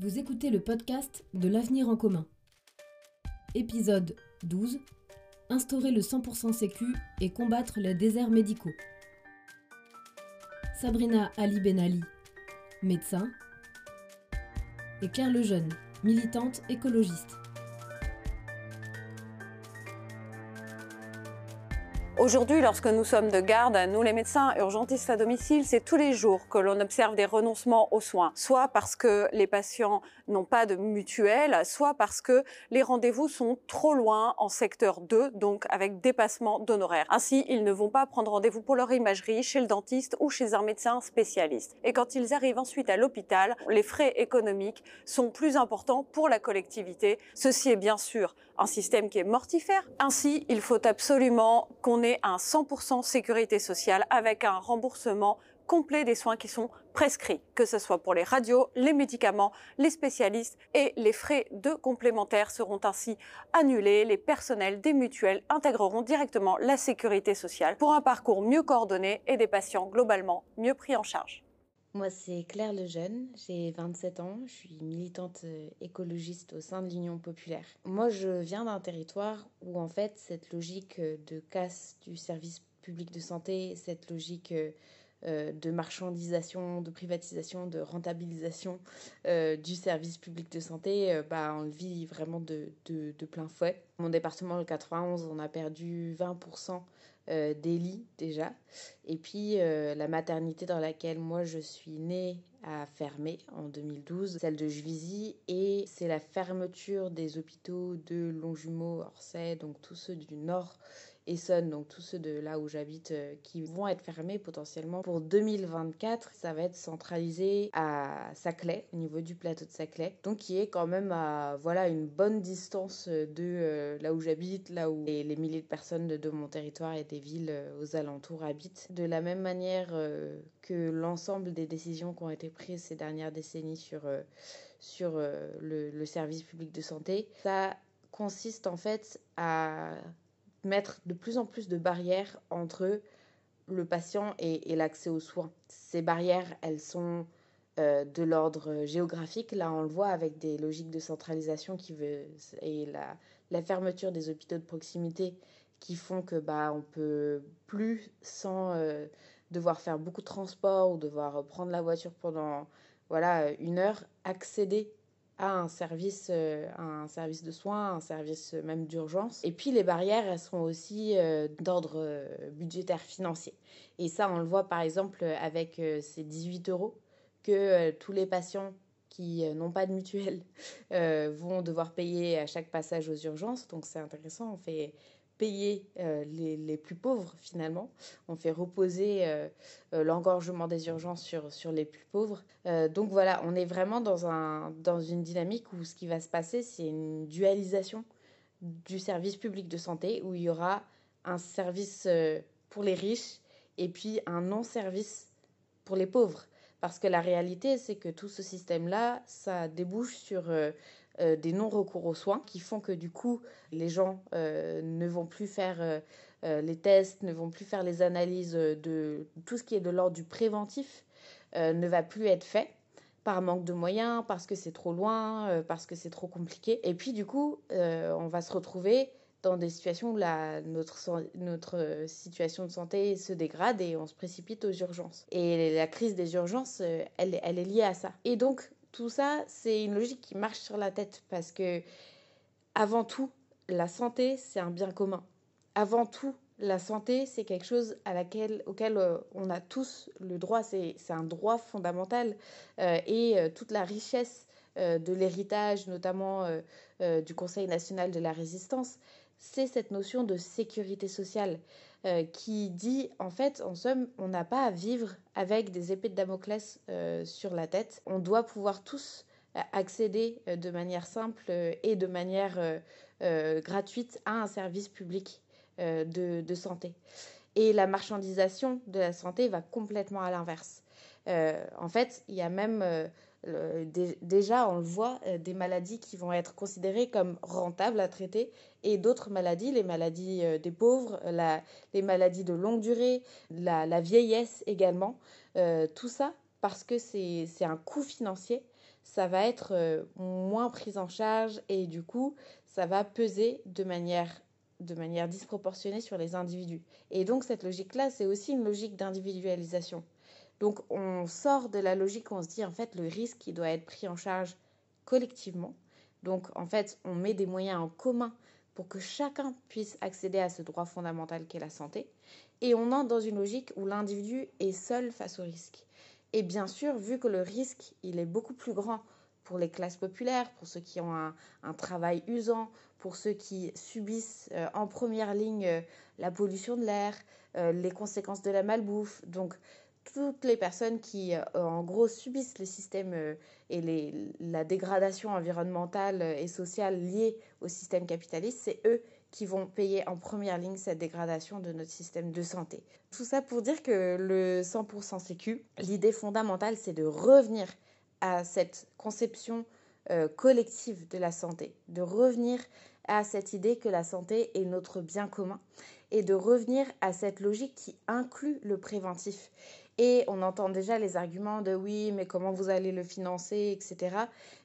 Vous écoutez le podcast de l'avenir en commun. Épisode 12. Instaurer le 100% sécu et combattre les déserts médicaux. Sabrina Ali Benali, médecin, et Claire Lejeune, militante écologiste. Aujourd'hui, lorsque nous sommes de garde, nous les médecins urgentistes à domicile, c'est tous les jours que l'on observe des renoncements aux soins, soit parce que les patients n'ont pas de mutuelle, soit parce que les rendez-vous sont trop loin en secteur 2, donc avec dépassement d'honoraires. Ainsi, ils ne vont pas prendre rendez-vous pour leur imagerie chez le dentiste ou chez un médecin spécialiste. Et quand ils arrivent ensuite à l'hôpital, les frais économiques sont plus importants pour la collectivité. Ceci est bien sûr un système qui est mortifère. Ainsi, il faut absolument qu'on ait un 100% sécurité sociale avec un remboursement complet des soins qui sont prescrits, que ce soit pour les radios, les médicaments, les spécialistes et les frais de complémentaires seront ainsi annulés. Les personnels des mutuelles intégreront directement la sécurité sociale pour un parcours mieux coordonné et des patients globalement mieux pris en charge. Moi, c'est Claire Lejeune, j'ai 27 ans, je suis militante euh, écologiste au sein de l'Union populaire. Moi, je viens d'un territoire où, en fait, cette logique euh, de casse du service public de santé, cette logique euh, de marchandisation, de privatisation, de rentabilisation du service public de santé, bah, on le vit vraiment de, plein fouet. Mon département, le 91, on a perdu 20% euh, déjà. Et puis euh, la maternité dans laquelle moi je suis née a fermé en 2012, celle de Juvisy, et c'est la fermeture des hôpitaux de Longjumeau, Orsay, donc tous ceux du nord Essonne, donc tous ceux de là où j'habite, euh, qui vont être fermés potentiellement pour 2024. Ça va être centralisé à Saclay, au niveau du plateau de Saclay, donc qui est quand même à voilà une bonne distance de euh, là où j'habite, là où les, milliers de personnes de, mon territoire et des villes euh, aux alentours habitent. De la même manière que l'ensemble des décisions qui ont été prises ces dernières décennies sur sur le, le service public de santé, ça consiste en fait à mettre de plus en plus de barrières entre le patient et, l'accès aux soins. Ces barrières, elles sont euh, de l'ordre géographique. Là, on le voit avec des logiques de centralisation qui veut, et la, fermeture des hôpitaux de proximité qui font que bah on peut plus sans euh, devoir faire beaucoup de transport ou devoir prendre la voiture pendant voilà une heure accéder à un service, euh, un service de soins, un service même d'urgence. Et puis les barrières, elles sont aussi euh, d'ordre euh, budgétaire financier. Et ça, on le voit par exemple avec ces 18 euros que tous les patients qui n'ont pas de mutuelle vont devoir payer à chaque passage aux urgences. Donc c'est intéressant, on fait payer euh, les, les, plus pauvres finalement. On fait reposer euh, euh, l'engorgement des urgences sur, sur les plus pauvres. donc voilà, on est vraiment dans, un, dans une dynamique où ce qui va se passer, c'est une dualisation du service public de santé, où il y aura un service pour les riches et puis un non-service pour les pauvres. Parce que la réalité, c'est que tout ce système-là, ça débouche sur euh, des non-recours aux soins qui font que du coup, les gens euh, ne vont plus faire euh, les tests, ne vont plus faire les analyses de tout ce qui est de l'ordre du préventif, ne va plus être fait par manque de moyens, parce que c'est trop loin, parce que c'est trop compliqué. Et puis du coup, on va se retrouver dans des situations où notre, notre situation de santé se dégrade et on se précipite aux urgences. Et la crise des urgences, elle est liée à ça. Et donc, tout ça, c'est une logique qui marche sur la tête parce que, avant tout, la santé, c'est un bien commun. Avant tout, la santé, c'est quelque chose à laquelle, auquel euh, on a tous le droit, c'est un droit fondamental. Euh, et euh, toute la richesse de l'héritage, notamment du Conseil national de la résistance, c'est cette notion de sécurité sociale euh, qui dit en fait en somme on n'a pas à vivre avec des épées de Damoclès euh, sur la tête. On doit pouvoir tous euh, accéder de manière simple et de manière gratuite à un service public de, de, santé. Et la marchandisation de la santé va complètement à l'inverse en fait il y a même déjà, on le voit, euh, des maladies qui vont être considérées comme rentables à traiter et d'autres maladies, les maladies euh, des pauvres, les maladies de longue durée, la, vieillesse également. Euh, tout ça parce que c'est un coût financier, ça va être euh, moins pris en charge et du coup, ça va peser de manière disproportionnée sur les individus. Et donc cette logique-là, c'est aussi une logique d'individualisation. Donc on sort de la logique où on se dit en fait le risque il doit être pris en charge collectivement. Donc en fait on met des moyens en commun pour que chacun puisse accéder à ce droit fondamental qu'est la santé. Et on entre dans une logique où l'individu est seul face au risque. Et bien sûr, vu que le risque il est beaucoup plus grand pour les classes populaires, pour ceux qui ont un, travail usant, pour ceux qui subissent euh, en première ligne euh, la pollution de l'air, euh, les conséquences de la malbouffe. Donc toutes les personnes qui, euh, en gros, subissent le système euh, et les, la dégradation environnementale et sociale liée au système capitaliste, c'est eux qui vont payer en première ligne cette dégradation de notre système de santé. Tout ça pour dire que le 100% sécu, l'idée fondamentale, c'est de revenir à cette conception euh, collective de la santé, de revenir à cette idée que la santé est notre bien commun et de revenir à cette logique qui inclut le préventif. Et on entend déjà les arguments de oui, mais comment vous allez le financer, etc.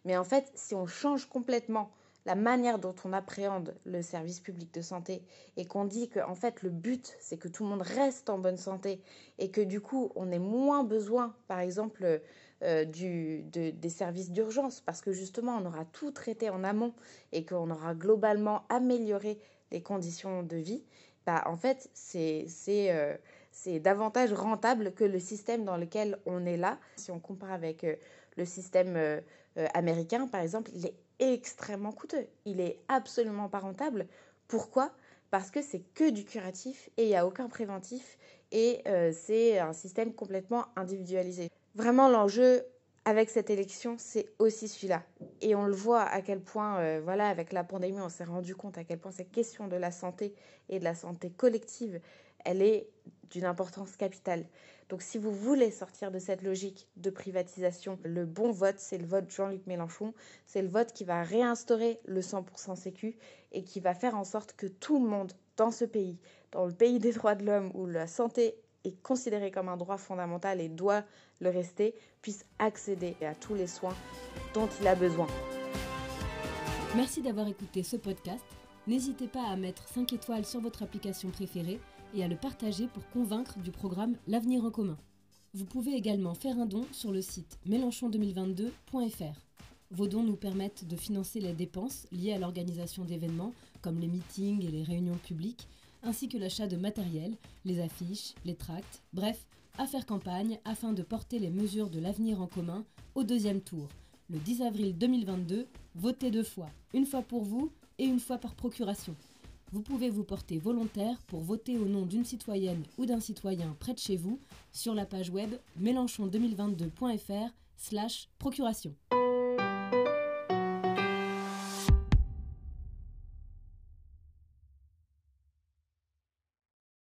Mais en fait, si on change complètement la manière dont on appréhende le service public de santé et qu'on dit que en fait le but c'est que tout le monde reste en bonne santé et que du coup on ait moins besoin par exemple euh, du, des services d'urgence parce que justement on aura tout traité en amont et qu'on aura globalement amélioré les conditions de vie, bah en fait c'est euh, c'est davantage rentable que le système dans lequel on est là. Si on compare avec euh, le système euh, euh, américain, par exemple, il est extrêmement coûteux. Il est absolument pas rentable. Pourquoi? Parce que c'est que du curatif et il n'y a aucun préventif et c'est un système complètement individualisé. Vraiment, l'enjeu avec cette élection, c'est aussi celui-là. Et on le voit à quel point, voilà, avec la pandémie, on s'est rendu compte à quel point cette question de la santé et de la santé collective, elle est d'une importance capitale. Donc si vous voulez sortir de cette logique de privatisation, le bon vote, c'est le vote Jean-Luc Mélenchon. C'est le vote qui va réinstaurer le 100% sécu et qui va faire en sorte que tout le monde dans ce pays, dans le pays des droits de l'homme où la santé est considérée comme un droit fondamental et doit le rester, puisse accéder à tous les soins dont il a besoin. Merci d'avoir écouté ce podcast. N'hésitez pas à mettre 5 étoiles sur votre application préférée et à le partager pour convaincre du programme L'avenir en commun. Vous pouvez également faire un don sur le site mélenchon2022.fr. Vos dons nous permettent de financer les dépenses liées à l'organisation d'événements comme les meetings et les réunions publiques, ainsi que l'achat de matériel, les affiches, les tracts, bref, à faire campagne afin de porter les mesures de l'avenir en commun au deuxième tour. Le 10 avril 2022, votez deux fois, une fois pour vous et une fois par procuration vous pouvez vous porter volontaire pour voter au nom d'une citoyenne ou d'un citoyen près de chez vous sur la page web mélenchon2022.fr slash procuration.